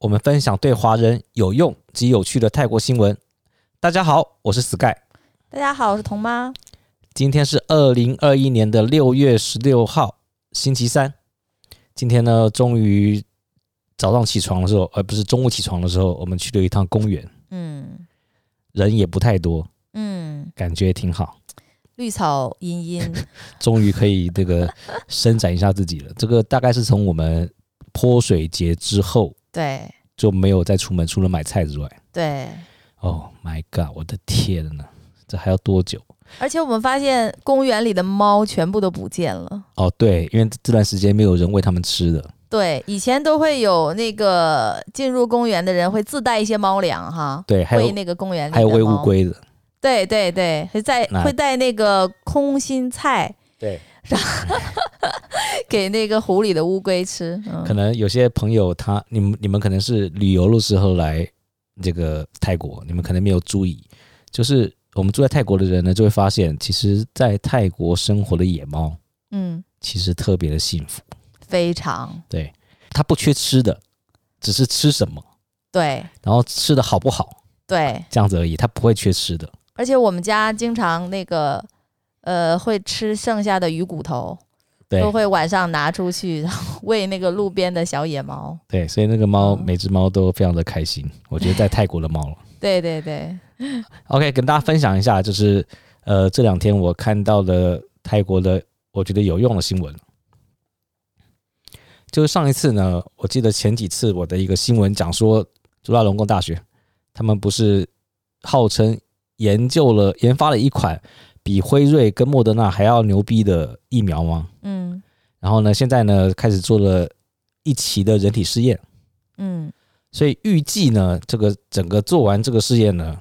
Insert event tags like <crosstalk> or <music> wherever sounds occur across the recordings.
我们分享对华人有用及有趣的泰国新闻。大家好，我是 Sky。大家好，我是童妈。今天是二零二一年的六月十六号，星期三。今天呢，终于早上起床的时候，而不是中午起床的时候，我们去了一趟公园。嗯，人也不太多。嗯，感觉挺好。绿草茵茵，<laughs> 终于可以这个伸展一下自己了。这个大概是从我们泼水节之后。对，就没有再出门，除了买菜之外。对，Oh my god，我的天呐，这还要多久？而且我们发现公园里的猫全部都不见了。哦，对，因为这段时间没有人喂它们吃的。对，以前都会有那个进入公园的人会自带一些猫粮哈。对，还有喂那个公园里还有喂乌龟的。对对对，会带会带那个空心菜。对。<laughs> 给那个湖里的乌龟吃，嗯、可能有些朋友他你们你们可能是旅游的时候来这个泰国，你们可能没有注意，就是我们住在泰国的人呢，就会发现，其实，在泰国生活的野猫，嗯，其实特别的幸福，非常。对，它不缺吃的，只是吃什么，对，然后吃的好不好，对，这样子而已，它不会缺吃的。而且我们家经常那个呃会吃剩下的鱼骨头。对都会晚上拿出去，然后 <laughs> 喂那个路边的小野猫。对，所以那个猫，嗯、每只猫都非常的开心。我觉得在泰国的猫了。对 <laughs> 对对。<laughs> OK，跟大家分享一下，就是呃这两天我看到的泰国的我觉得有用的新闻。就是上一次呢，我记得前几次我的一个新闻讲说，朱拉隆功大学他们不是号称研究了研发了一款。比辉瑞跟莫德纳还要牛逼的疫苗吗？嗯，然后呢，现在呢开始做了一期的人体试验，嗯，所以预计呢，这个整个做完这个试验呢，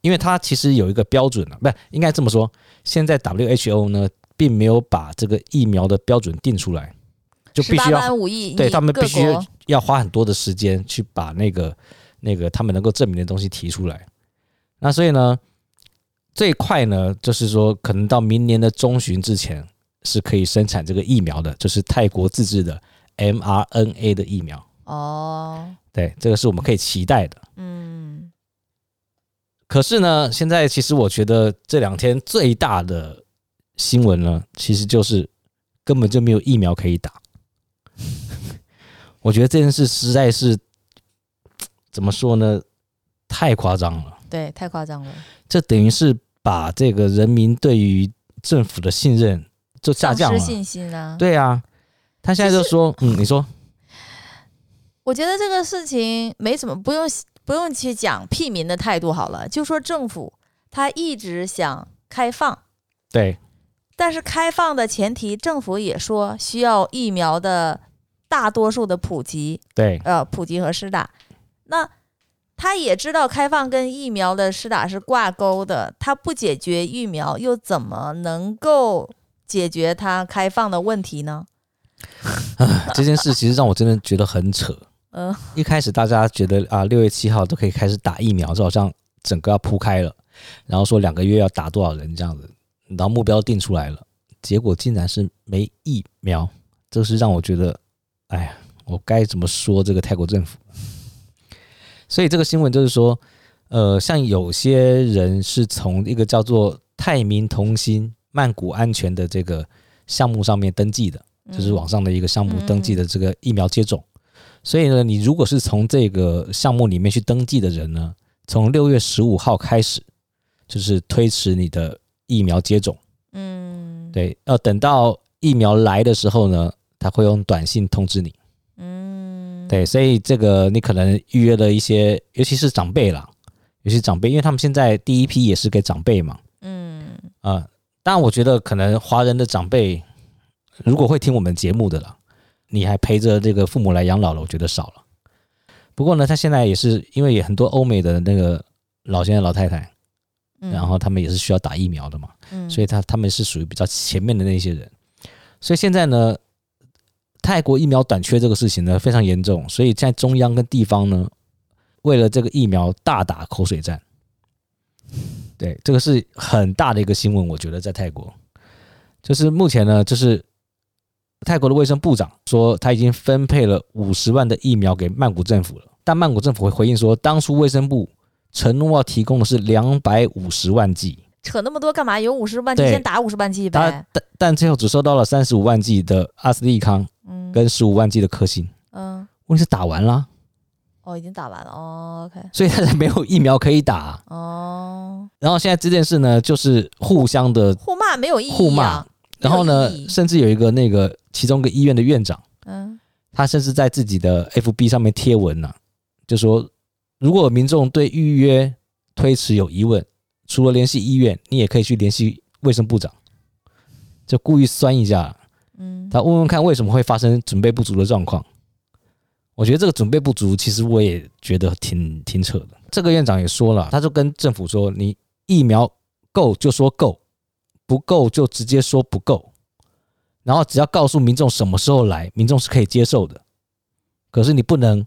因为它其实有一个标准了，不是应该这么说，现在 WHO 呢并没有把这个疫苗的标准定出来，就必须要对他们必须要花很多的时间去把那个那个他们能够证明的东西提出来，那所以呢。最快呢，就是说可能到明年的中旬之前是可以生产这个疫苗的，就是泰国自制的 mRNA 的疫苗。哦，对，这个是我们可以期待的。嗯。可是呢，现在其实我觉得这两天最大的新闻呢，其实就是根本就没有疫苗可以打。<laughs> 我觉得这件事实在是怎么说呢？太夸张了。对，太夸张了。这等于是。把这个人民对于政府的信任就下降了，失信心啊！对啊，他现在就说，嗯，你说，我觉得这个事情没什么，不用不用去讲屁民的态度好了，就说政府他一直想开放，对，但是开放的前提，政府也说需要疫苗的大多数的普及，对，呃，普及和施打，那。他也知道开放跟疫苗的施打是挂钩的，他不解决疫苗，又怎么能够解决他开放的问题呢？啊，这件事其实让我真的觉得很扯。嗯，一开始大家觉得啊，六月七号都可以开始打疫苗，就好像整个要铺开了，然后说两个月要打多少人这样子，然后目标定出来了，结果竟然是没疫苗，这是让我觉得，哎呀，我该怎么说这个泰国政府？所以这个新闻就是说，呃，像有些人是从一个叫做泰民同心曼谷安全的这个项目上面登记的，就是网上的一个项目登记的这个疫苗接种。所以呢，你如果是从这个项目里面去登记的人呢，从六月十五号开始，就是推迟你的疫苗接种。嗯，对，要等到疫苗来的时候呢，他会用短信通知你。对，所以这个你可能预约了一些，尤其是长辈啦，尤其长辈，因为他们现在第一批也是给长辈嘛。嗯啊，当然我觉得可能华人的长辈如果会听我们节目的啦，你还陪着这个父母来养老了，我觉得少了。不过呢，他现在也是因为也很多欧美的那个老先生老太太，嗯、然后他们也是需要打疫苗的嘛，嗯、所以他他们是属于比较前面的那些人。所以现在呢，泰国疫苗短缺这个事情呢非常严重，所以在中央跟地方呢，为了这个疫苗大打口水战。对，这个是很大的一个新闻，我觉得在泰国，就是目前呢，就是。泰国的卫生部长说，他已经分配了五十万的疫苗给曼谷政府了，但曼谷政府会回应说，当初卫生部承诺要提供的是两百五十万剂，扯那么多干嘛？有五十万剂，先打五十万剂呗。但但最后只收到了三十五万剂的阿斯利康，嗯，跟十五万剂的科兴，嗯，问题是打完了，哦，已经打完了，哦，OK，所以他才没有疫苗可以打，哦，然后现在这件事呢，就是互相的互骂，没有意义，互骂。然后呢，甚至有一个那个其中一个医院的院长，嗯，他甚至在自己的 FB 上面贴文呢、啊，就说如果民众对预约推迟有疑问，除了联系医院，你也可以去联系卫生部长，就故意酸一下，嗯，他问问看为什么会发生准备不足的状况。我觉得这个准备不足，其实我也觉得挺挺扯的。这个院长也说了，他就跟政府说，你疫苗够就说够。不够就直接说不够，然后只要告诉民众什么时候来，民众是可以接受的。可是你不能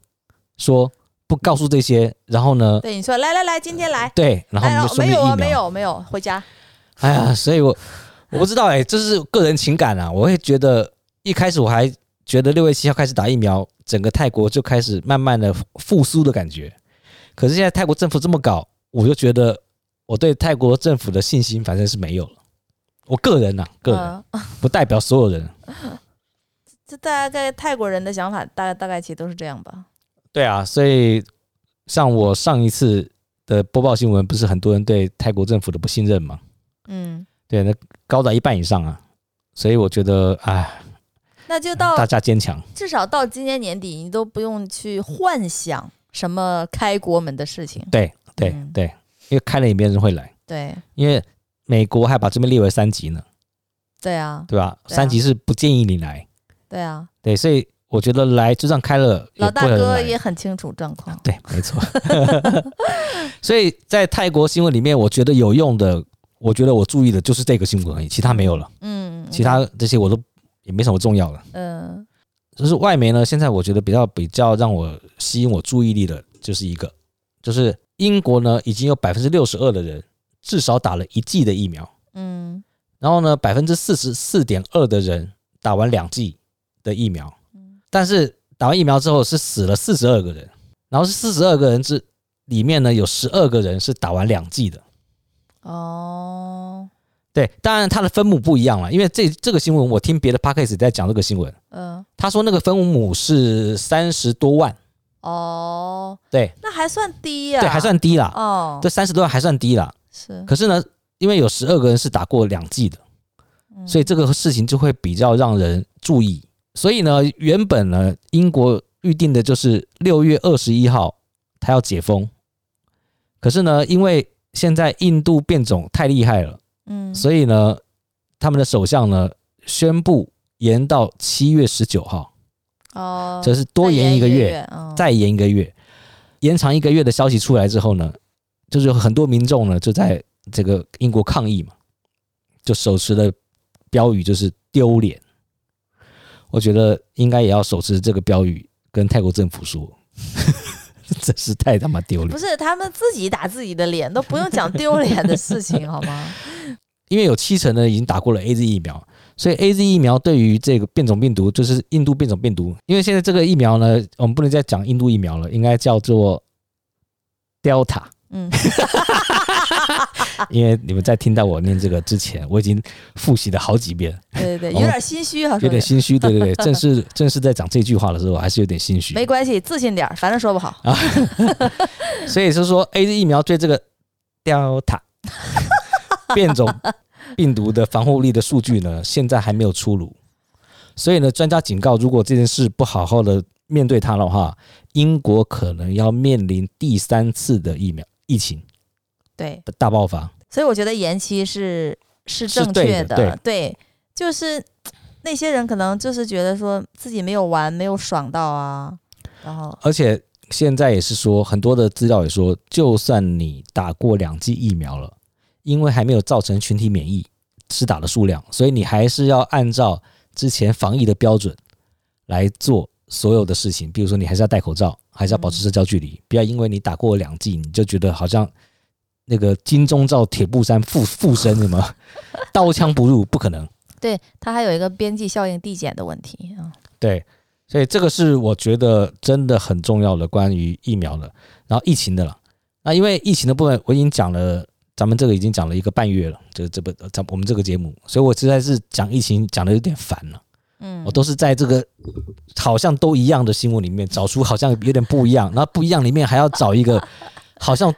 说不告诉这些，然后呢？对，你说来来来，今天来。对，然后你就说没有啊，没有没有，回家。哎呀，所以我我不知道哎、欸，这是个人情感啊。我会觉得一开始我还觉得六月七号开始打疫苗，整个泰国就开始慢慢的复苏的感觉。可是现在泰国政府这么搞，我就觉得我对泰国政府的信心反正是没有了。我个人呐、啊，个人 <laughs> 不代表所有人。这大概泰国人的想法，大概大概其实都是这样吧。对啊，所以像我上一次的播报新闻，不是很多人对泰国政府的不信任吗？嗯，对，那高达一半以上啊。所以我觉得，哎，那就到大家坚强，至少到今年年底，你都不用去幻想什么开国门的事情。对对对，因为开了也没人会来。对，因为。美国还把这边列为三级呢，对啊，对吧？三级是不建议你来，对啊，对，所以我觉得来就算开了，老大哥也很清楚状况，对，没错。<laughs> 所以在泰国新闻里面，我觉得有用的，我觉得我注意的就是这个新闻而已，其他没有了，嗯，其他这些我都也没什么重要了，嗯，就是外媒呢，现在我觉得比较比较让我吸引我注意力的，就是一个，就是英国呢已经有百分之六十二的人。至少打了一剂的疫苗，嗯，然后呢，百分之四十四点二的人打完两剂的疫苗，嗯，但是打完疫苗之后是死了四十二个人，然后是四十二个人之里面呢，有十二个人是打完两剂的，哦，对，当然它的分母不一样了，因为这这个新闻我听别的 podcast 在讲这个新闻，嗯，他说那个分母是三十多万，哦，对，那还算低呀，对，还算低啦，哦，这三十多万还算低啦。是，可是呢，因为有十二个人是打过两剂的，所以这个事情就会比较让人注意。所以呢，原本呢，英国预定的就是六月二十一号它要解封，可是呢，因为现在印度变种太厉害了，嗯，所以呢，他们的首相呢宣布延到七月十九号，哦，这是多延一个月，再延一个月，延长一个月的消息出来之后呢。就是有很多民众呢，就在这个英国抗议嘛，就手持的标语就是丢脸。我觉得应该也要手持这个标语跟泰国政府说，<laughs> 真是太他妈丢脸。不是他们自己打自己的脸，都不用讲丢脸的事情好吗？因为有七成呢已经打过了 AZ 疫苗，所以 AZ 疫苗对于这个变种病毒，就是印度变种病毒。因为现在这个疫苗呢，我们不能再讲印度疫苗了，应该叫做 Delta。嗯，<laughs> <laughs> 因为你们在听到我念这个之前，我已经复习了好几遍。对对对，有点心虚啊，有点心虚。对对对，<laughs> 正式正式在讲这句话的时候，还是有点心虚。没关系，自信点，反正说不好啊。所以是说，AZ 疫苗对这个 Delta <laughs> 变种病毒的防护力的数据呢，现在还没有出炉。所以呢，专家警告，如果这件事不好好的面对它的话，英国可能要面临第三次的疫苗。疫情，对。大爆发，所以我觉得延期是是正确的，的对，对，就是那些人可能就是觉得说自己没有玩，没有爽到啊，然后而且现在也是说，很多的资料也说，就算你打过两剂疫苗了，因为还没有造成群体免疫，施打的数量，所以你还是要按照之前防疫的标准来做所有的事情。比如说，你还是要戴口罩，还是要保持社交距离，嗯、不要因为你打过两剂，你就觉得好像那个金钟罩铁布衫附附身什么，<laughs> 刀枪不入，不可能。对，它还有一个边际效应递减的问题啊。对。所以这个是我觉得真的很重要的关于疫苗的，然后疫情的了。那因为疫情的部分我已经讲了，咱们这个已经讲了一个半月了，这这不咱我们这个节目，所以我实在是讲疫情讲的有点烦了。嗯，我都是在这个好像都一样的新闻里面找出好像有点不一样，然后不一样里面还要找一个好像。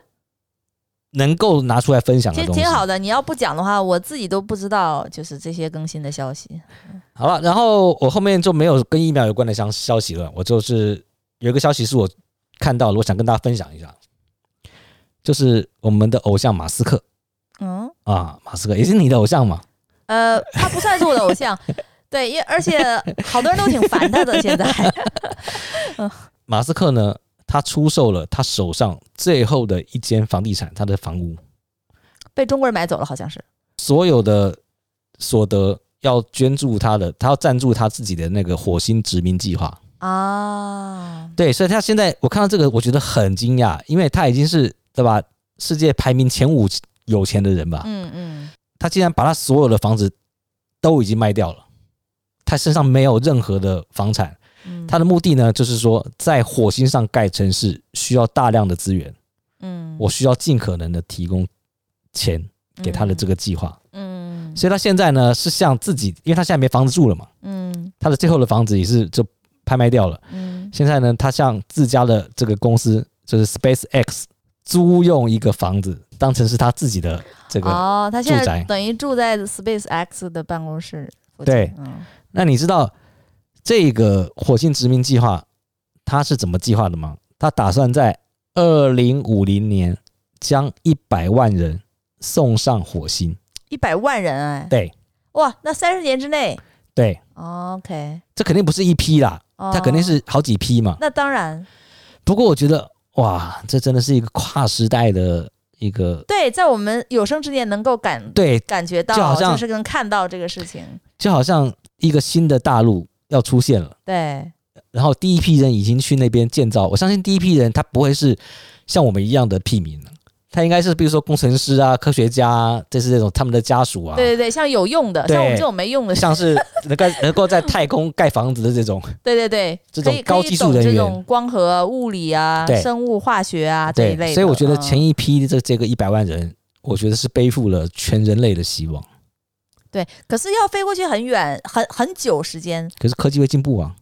能够拿出来分享的东西，其实挺好的。你要不讲的话，我自己都不知道，就是这些更新的消息。好了，然后我后面就没有跟疫苗有关的消消息了。我就是有一个消息是我看到了，我想跟大家分享一下，就是我们的偶像马斯克。嗯啊，马斯克也是你的偶像嘛？呃，他不算是我的偶像，<laughs> 对，因而且好多人都挺烦他的。现在，<laughs> 嗯，马斯克呢？他出售了他手上最后的一间房地产，他的房屋被中国人买走了，好像是所有的所得要捐助他的，他要赞助他自己的那个火星殖民计划啊。对，所以他现在我看到这个，我觉得很惊讶，因为他已经是对吧，世界排名前五有钱的人吧。嗯嗯，他竟然把他所有的房子都已经卖掉了，他身上没有任何的房产。他的目的呢，就是说，在火星上盖城市需要大量的资源，嗯，我需要尽可能的提供钱给他的这个计划，嗯，所以他现在呢是向自己，因为他现在没房子住了嘛，嗯，他的最后的房子也是就拍卖掉了，嗯，现在呢，他向自家的这个公司就是 SpaceX 租用一个房子，当成是他自己的这个哦，他现在等于住在 SpaceX 的办公室，对，那你知道？这个火星殖民计划，它是怎么计划的吗？他打算在二零五零年将一百万人送上火星。一百万人哎，对，哇，那三十年之内，对，OK，这肯定不是一批啦，它肯定是好几批嘛。那当然，不过我觉得哇，这真的是一个跨时代的一个。对，在我们有生之年能够感对感觉到，就好像就是能看到这个事情，就好像一个新的大陆。要出现了，对。然后第一批人已经去那边建造，我相信第一批人他不会是像我们一样的屁民，他应该是比如说工程师啊、科学家啊，这是这种他们的家属啊。对对对，像有用的，像我们这种没用的，像是能够能够在太空盖房子的这种。<laughs> 对对对，这种高技术人员，这种光合物理啊、生物化学啊这一类。所以我觉得前一批的这这个一百万人，我觉得是背负了全人类的希望。对，可是要飞过去很远，很很久时间。可是科技会进步啊，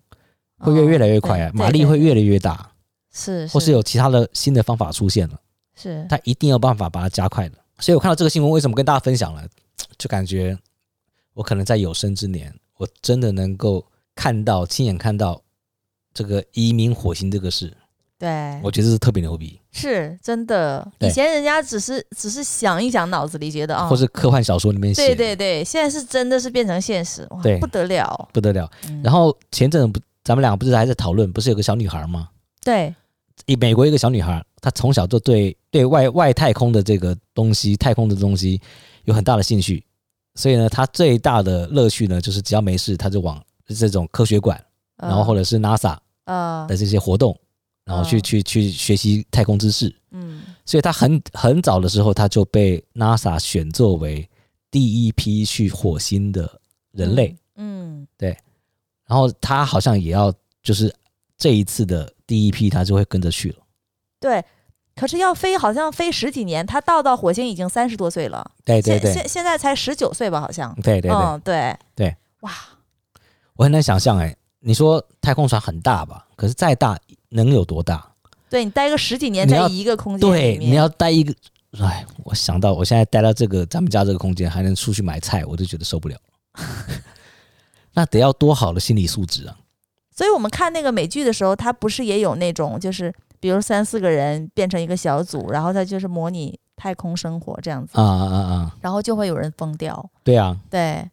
会越越来越快啊，马力会越来越大，是，或是有其他的新的方法出现了，是，他一定有办法把它加快的。所以我看到这个新闻，为什么跟大家分享了？就感觉我可能在有生之年，我真的能够看到，亲眼看到这个移民火星这个事。对，我觉得是特别牛逼，是真的。以前人家只是只是想一想，脑子里觉得啊，或是科幻小说里面写。对对对，现在是真的是变成现实，哇，不得了，不得了。然后前阵子不，咱们两个不是还在讨论，不是有个小女孩吗？对，一美国一个小女孩，她从小就对对外外太空的这个东西，太空的东西有很大的兴趣，所以呢，她最大的乐趣呢，就是只要没事，她就往这种科学馆，然后或者是 NASA 啊的这些活动。然后去去去学习太空知识，嗯，所以他很很早的时候他就被 NASA 选作为第一批去火星的人类，嗯，对，然后他好像也要就是这一次的第一批，他就会跟着去了，对，可是要飞好像飞十几年，他到到火星已经三十多岁了，对对对，现现在才十九岁吧，好像，对对对、嗯、对对，哇，我很难想象哎，你说太空船很大吧？可是再大。能有多大？对，你待个十几年在一个空间对，你要待一个，哎，我想到我现在待到这个咱们家这个空间，还能出去买菜，我就觉得受不了。<laughs> 那得要多好的心理素质啊！所以我们看那个美剧的时候，他不是也有那种，就是比如三四个人变成一个小组，然后他就是模拟太空生活这样子啊啊啊啊！然后就会有人疯掉。对啊，对，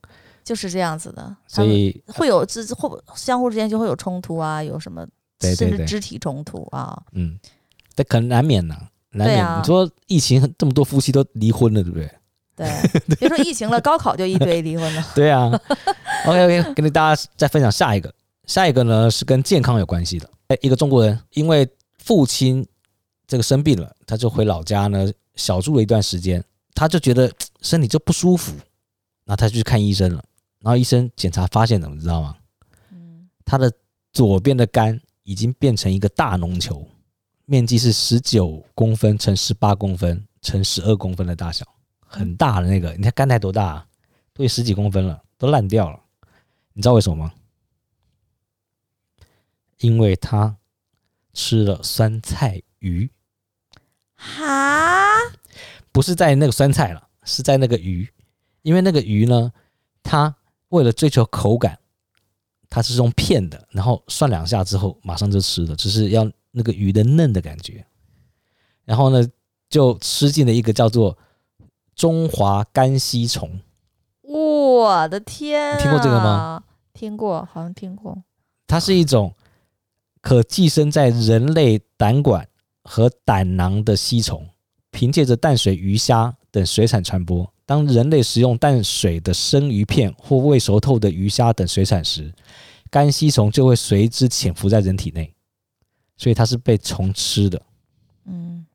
就是这样子的。所以会有自会相互之间就会有冲突啊，有什么？对对对甚至肢体冲突啊。嗯，这可能难免呢、啊，难免。啊、你说疫情这么多夫妻都离婚了，对不对？对，<laughs> 别说疫情了，高考就一堆离婚了。<laughs> 对啊。OK OK，跟大家再分享下一个，下一个呢是跟健康有关系的。哎，一个中国人因为父亲这个生病了，他就回老家呢小住了一段时间，他就觉得身体就不舒服，然后他就去看医生了。然后医生检查发现了，你知道吗？嗯，他的左边的肝已经变成一个大脓球，面积是十九公分乘十八公分乘十二公分的大小。很大的那个，你看肝台多大啊？都有十几公分了，都烂掉了。你知道为什么吗？因为他吃了酸菜鱼。哈？不是在那个酸菜了，是在那个鱼。因为那个鱼呢，它为了追求口感，它是用片的，然后涮两下之后马上就吃了，就是要那个鱼的嫩的感觉。然后呢，就吃进了一个叫做。中华肝吸虫，我的天！你听过这个吗？听过，好像听过。它是一种可寄生在人类胆管和胆囊的吸虫，凭借着淡水鱼虾等水产传播。当人类食用淡水的生鱼片或未熟透的鱼虾等水产时，肝吸虫就会随之潜伏在人体内，所以它是被虫吃的。嗯。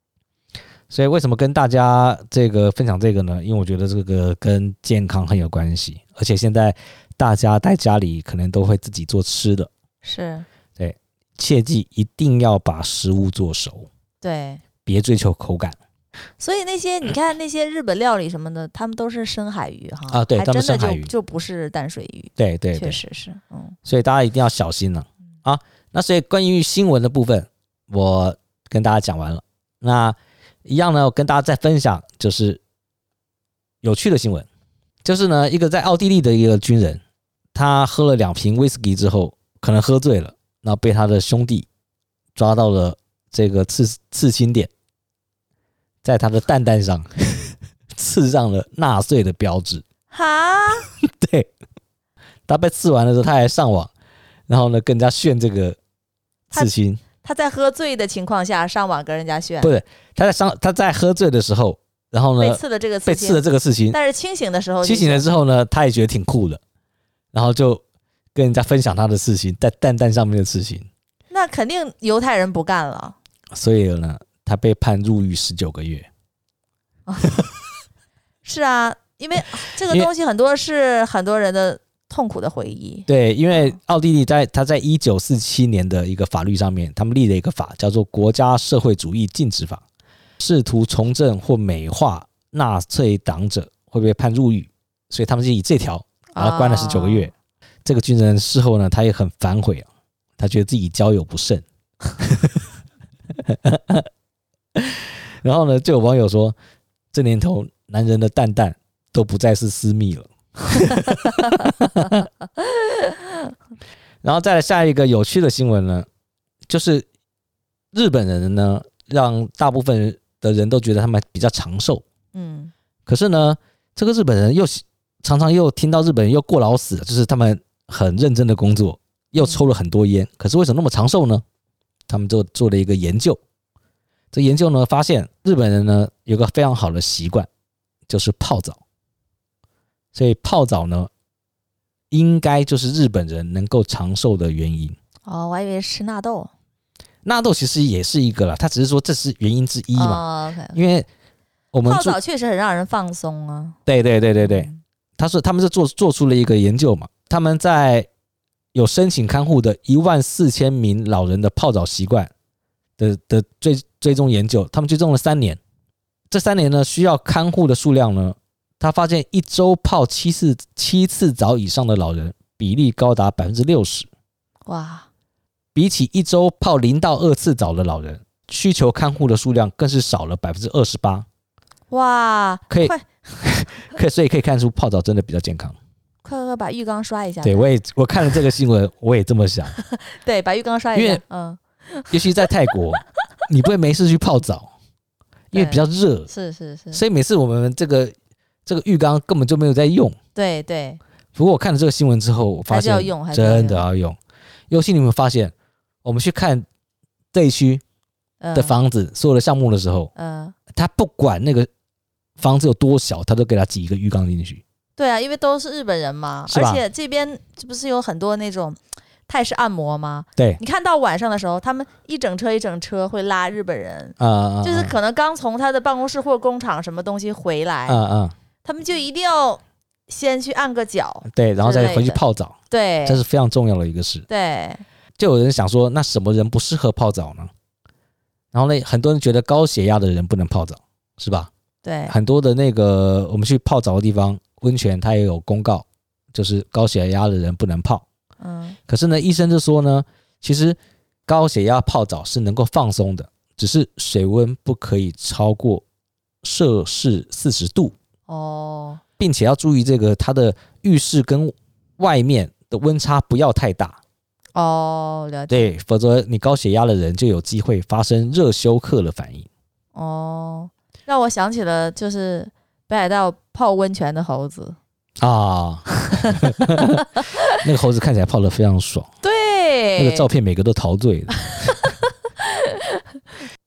所以为什么跟大家这个分享这个呢？因为我觉得这个跟健康很有关系，而且现在大家在家里可能都会自己做吃的，是对，切记一定要把食物做熟，对，别追求口感。所以那些你看那些日本料理什么的，他们都是深海鱼哈啊，对，他们深海鱼就不是淡水鱼，对对，确实是，嗯，所以大家一定要小心了啊。那所以关于新闻的部分，我跟大家讲完了，那。一样呢，我跟大家再分享，就是有趣的新闻，就是呢，一个在奥地利的一个军人，他喝了两瓶威士忌之后，可能喝醉了，然后被他的兄弟抓到了这个刺刺青点，在他的蛋蛋上 <laughs> 刺上了纳粹的标志。哈，<laughs> 对，他被刺完了之后，他还上网，然后呢，更加炫这个刺青。他在喝醉的情况下上网跟人家炫，不是他在上他在喝醉的时候，然后呢被刺的这个被刺的这个事情，但是清醒的时候，清醒了之后呢，他也觉得挺酷的，然后就跟人家分享他的事情，在蛋蛋上面的事情。那肯定犹太人不干了，所以呢，他被判入狱十九个月。<laughs> 是啊，因为这个东西很多是很多人的。痛苦的回忆。对，因为奥地利在他在一九四七年的一个法律上面，他们立了一个法，叫做《国家社会主义禁止法》，试图从政或美化纳粹党者会被判入狱，所以他们就以这条把他关了十九个月。哦、这个军人事后呢，他也很反悔啊，他觉得自己交友不慎。<laughs> <laughs> 然后呢，就有网友说，这年头男人的蛋蛋都不再是私密了。<laughs> 然后再来下一个有趣的新闻呢，就是日本人呢，让大部分的人都觉得他们比较长寿。嗯，可是呢，这个日本人又常常又听到日本人又过劳死，就是他们很认真的工作，又抽了很多烟，可是为什么那么长寿呢？他们就做了一个研究，这研究呢发现日本人呢有个非常好的习惯，就是泡澡。所以泡澡呢，应该就是日本人能够长寿的原因。哦，我还以为是吃纳豆。纳豆其实也是一个啦，他只是说这是原因之一嘛。哦 okay, okay. 因为我们泡澡确实很让人放松啊。对对对对对，他说他们是做做出了一个研究嘛，他们在有申请看护的一万四千名老人的泡澡习惯的的追追踪研究，他们追踪了三年，这三年呢需要看护的数量呢。他发现一周泡七次七次澡以上的老人比例高达百分之六十，哇！比起一周泡零到二次澡的老人，需求看护的数量更是少了百分之二十八，哇！可以，<laughs> 可以，所以可以看出泡澡真的比较健康。快快快把浴缸刷一下。对，我也我看了这个新闻，我也这么想。<laughs> 对，把浴缸刷一下。因为嗯，尤其在泰国，你不会没事去泡澡，因为比较热。是是是。所以每次我们这个。这个浴缸根本就没有在用。对对。不过我看了这个新闻之后，我发现真的要用。尤其你们发现，我们去看这一区的房子、所有的项目的时候，嗯，他不管那个房子有多小，他都给他挤一个浴缸进去。对啊，因为都是日本人嘛，而且这边这不是有很多那种泰式按摩吗？对，你看到晚上的时候，他们一整车一整车会拉日本人，啊，就是可能刚从他的办公室或工厂什么东西回来，嗯嗯，他们就一定要先去按个脚，对，然后再回去泡澡，对，这是非常重要的一个事。对，就有人想说，那什么人不适合泡澡呢？然后呢，很多人觉得高血压的人不能泡澡，是吧？对，很多的那个我们去泡澡的地方，温泉它也有公告，就是高血压的人不能泡。嗯，可是呢，医生就说呢，其实高血压泡澡是能够放松的，只是水温不可以超过摄氏四十度哦，并且要注意这个它的浴室跟外面的温差不要太大哦，了解。对，否则你高血压的人就有机会发生热休克的反应。哦，让我想起了就是北海道泡温泉的猴子。啊，<laughs> <laughs> 那个猴子看起来泡得非常爽，对，那个照片每个都陶醉的。<laughs>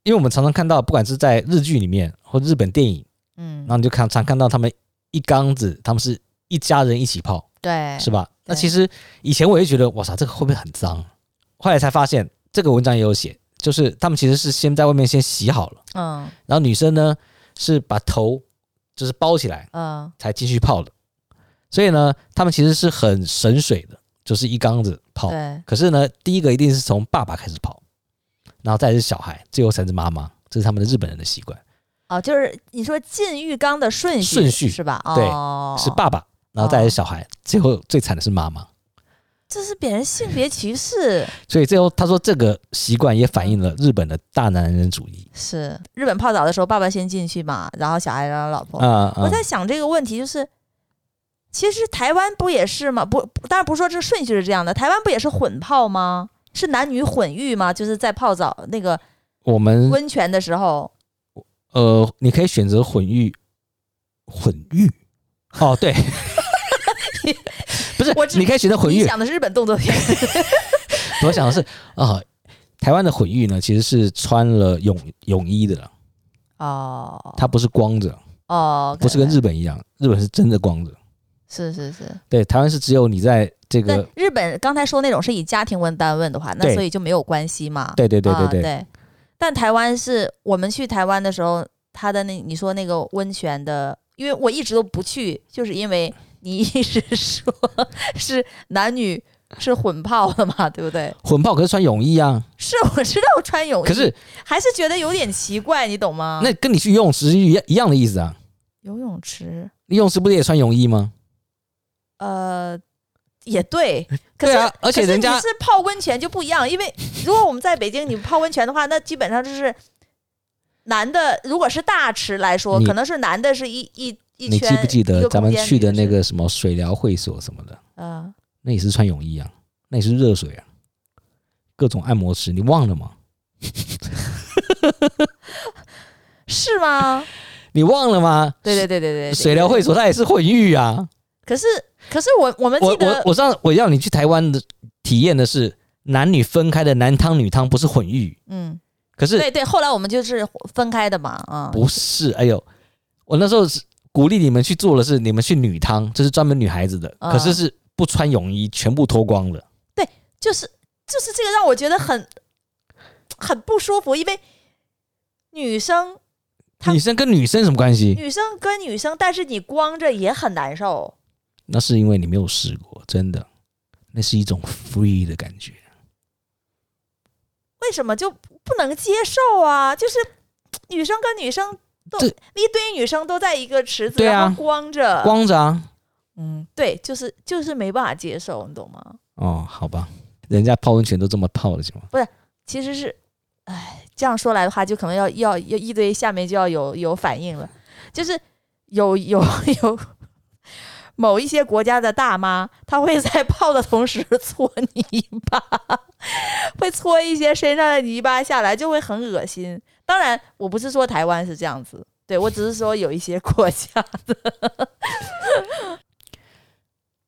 因为我们常常看到，不管是在日剧里面或日本电影，嗯，然后你就看常看到他们一缸子，他们是一家人一起泡，对，是吧？那其实以前我也觉得，哇塞，这个会不会很脏？后来才发现，这个文章也有写，就是他们其实是先在外面先洗好了，嗯，然后女生呢是把头就是包起来，嗯，才继续泡的。所以呢，他们其实是很神水的，就是一缸子泡。对。可是呢，第一个一定是从爸爸开始泡，然后再是小孩，最后才是妈妈。这是他们的日本人的习惯。哦，就是你说进浴缸的顺序顺序是吧？对，哦、是爸爸，然后再是小孩，哦、最后最惨的是妈妈。这是别人性别歧视。所以最后他说，这个习惯也反映了日本的大男人主义。是日本泡澡的时候，爸爸先进去嘛，然后小孩然后老婆。嗯嗯。我在想这个问题，就是。其实台湾不也是吗？不，当然不是说这顺序是这样的。台湾不也是混泡吗？是男女混浴吗？就是在泡澡那个我们温泉的时候，呃，你可以选择混浴，混浴哦，对，<laughs> 不是，我你可以选择混浴。你想的是日本动作片，<laughs> 我想的是啊、呃，台湾的混浴呢，其实是穿了泳泳衣的哦，它不是光着哦，不是跟日本一样，日本是真的光着。是是是，对，台湾是只有你在这个日本刚才说那种是以家庭为单位的话，那所以就没有关系嘛。对对对对对，啊、对。但台湾是我们去台湾的时候，他的那你说那个温泉的，因为我一直都不去，就是因为你一直说是男女是混泡的嘛，<laughs> 对不对？混泡可是穿泳衣啊。是，我知道穿泳衣，可是还是觉得有点奇怪，你懂吗？那跟你去游泳池一样一样的意思啊。游泳池，游泳池不是也穿泳衣吗？呃，也对，可是对啊，而且人家是泡温泉就不一样，因为如果我们在北京，你泡温泉的话，那基本上就是男的，如果是大池来说，可能是男的是一一一圈。你记不记得咱们去的那个什么水疗会所什么的？嗯，那也是穿泳衣啊，那也是热水啊，各种按摩池，你忘了吗？<laughs> 是吗？<laughs> 你忘了吗？对对对对对，水疗会所它也是混浴啊。可是，可是我我们记得我我我上我要你去台湾的体验的是男女分开的男汤女汤，不是混浴。嗯，可是对对，后来我们就是分开的嘛，啊、嗯，不是，哎呦，我那时候是鼓励你们去做的是你们去女汤，这是专门女孩子的，嗯、可是是不穿泳衣，全部脱光了。对，就是就是这个让我觉得很很不舒服，因为女生，女生跟女生什么关系？女生跟女生，但是你光着也很难受。那是因为你没有试过，真的，那是一种 free 的感觉。为什么就不能接受啊？就是女生跟女生都一堆女生都在一个池子，啊、然后光着，光着啊。嗯，对，就是就是没办法接受，你懂吗？哦，好吧，人家泡温泉都这么泡的，行吗？不是，其实是，哎，这样说来的话，就可能要要要一堆下面就要有有反应了，就是有有有。有某一些国家的大妈，她会在泡的同时搓泥巴，<laughs> 会搓一些身上的泥巴下来，就会很恶心。当然，我不是说台湾是这样子，对，我只是说有一些国家的。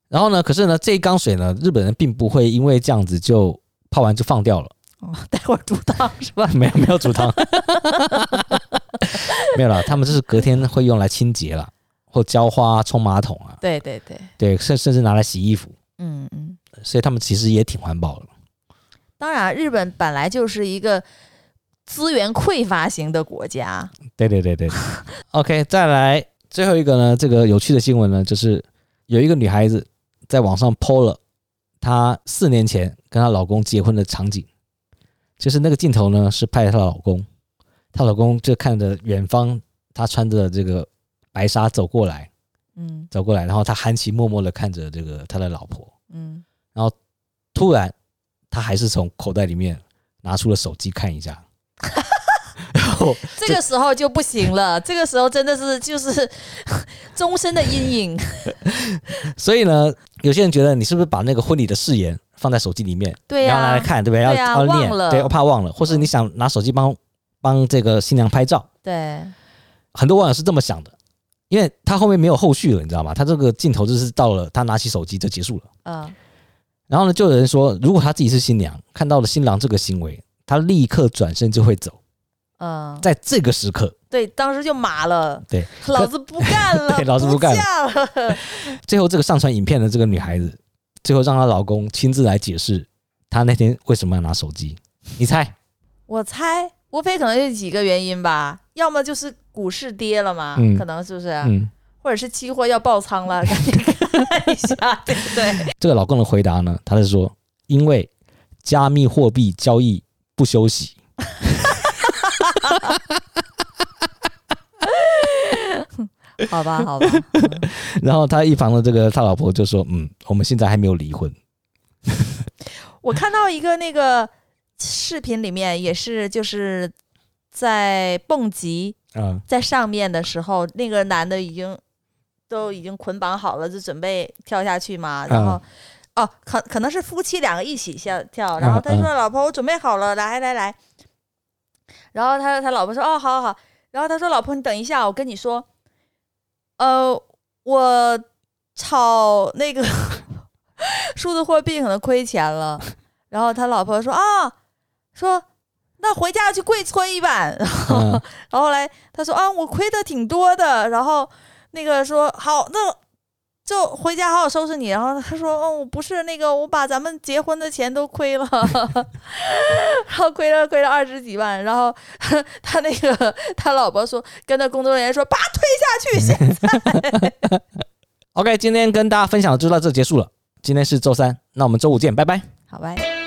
然后呢，可是呢，这一缸水呢，日本人并不会因为这样子就泡完就放掉了，哦，<laughs> 待会儿煮汤是吧？<laughs> 没有没有煮汤，没有了。他们就是隔天会用来清洁了，或浇花、冲马桶啊。对对对对，甚甚至拿来洗衣服。嗯嗯。所以他们其实也挺环保的。当然，日本本来就是一个资源匮乏型的国家。对对对对。<laughs> OK，再来最后一个呢，这个有趣的新闻呢，就是有一个女孩子在网上 PO 了。她四年前跟她老公结婚的场景，就是那个镜头呢，是拍她老公，她老公就看着远方，她穿着这个白纱走过来，嗯，走过来，然后他含情脉脉的看着这个他的老婆，嗯，然后突然他还是从口袋里面拿出了手机看一下。然 <laughs> 后这个时候就不行了，这个时候真的是就是终身的阴影。所以呢，有些人觉得你是不是把那个婚礼的誓言放在手机里面，对呀、啊，然后拿来看，对不对？对要要念，对，我怕忘了，或是你想拿手机帮帮这个新娘拍照，对，很多网友是这么想的，因为他后面没有后续了，你知道吗？他这个镜头就是到了，他拿起手机就结束了。嗯，然后呢，就有人说，如果他自己是新娘，看到了新郎这个行为，他立刻转身就会走。嗯，在这个时刻，对，当时就麻了，对，老子不干了，<laughs> 对，老子不干了。最后，这个上传影片的这个女孩子，最后让她老公亲自来解释，她那天为什么要拿手机？你猜？我猜，无非可能有几个原因吧，要么就是股市跌了嘛，嗯、可能是不是？嗯，或者是期货要爆仓了，<laughs> 赶紧看一下，对不对？这个老公的回答呢，他是说，因为加密货币交易不休息。<laughs> 好吧，好吧。<laughs> 然后他一旁的这个他老婆就说：“嗯，我们现在还没有离婚。”我看到一个那个视频里面也是，就是在蹦极，在上面的时候，那个男的已经都已经捆绑好了，就准备跳下去嘛。然后，哦，可可能是夫妻两个一起下跳。然后他说：“老婆，我准备好了，来来来。”然后他他老婆说：“哦，好好好。”然后他说：“老婆，你等一下，我跟你说。”呃，我炒那个 <laughs> 数字货币可能亏钱了，然后他老婆说啊，说那回家去跪搓衣板，<laughs> 然后、嗯、然后后来他说啊，我亏的挺多的，然后那个说好，那就回家好好收拾你，然后他说哦，我不是那个，我把咱们结婚的钱都亏了，<laughs> 然后亏了亏了二十几万，然后他那个他老婆说跟那工作人员说把他推下去，现在。<laughs> OK，今天跟大家分享就到这结束了。今天是周三，那我们周五见，拜拜。好拜。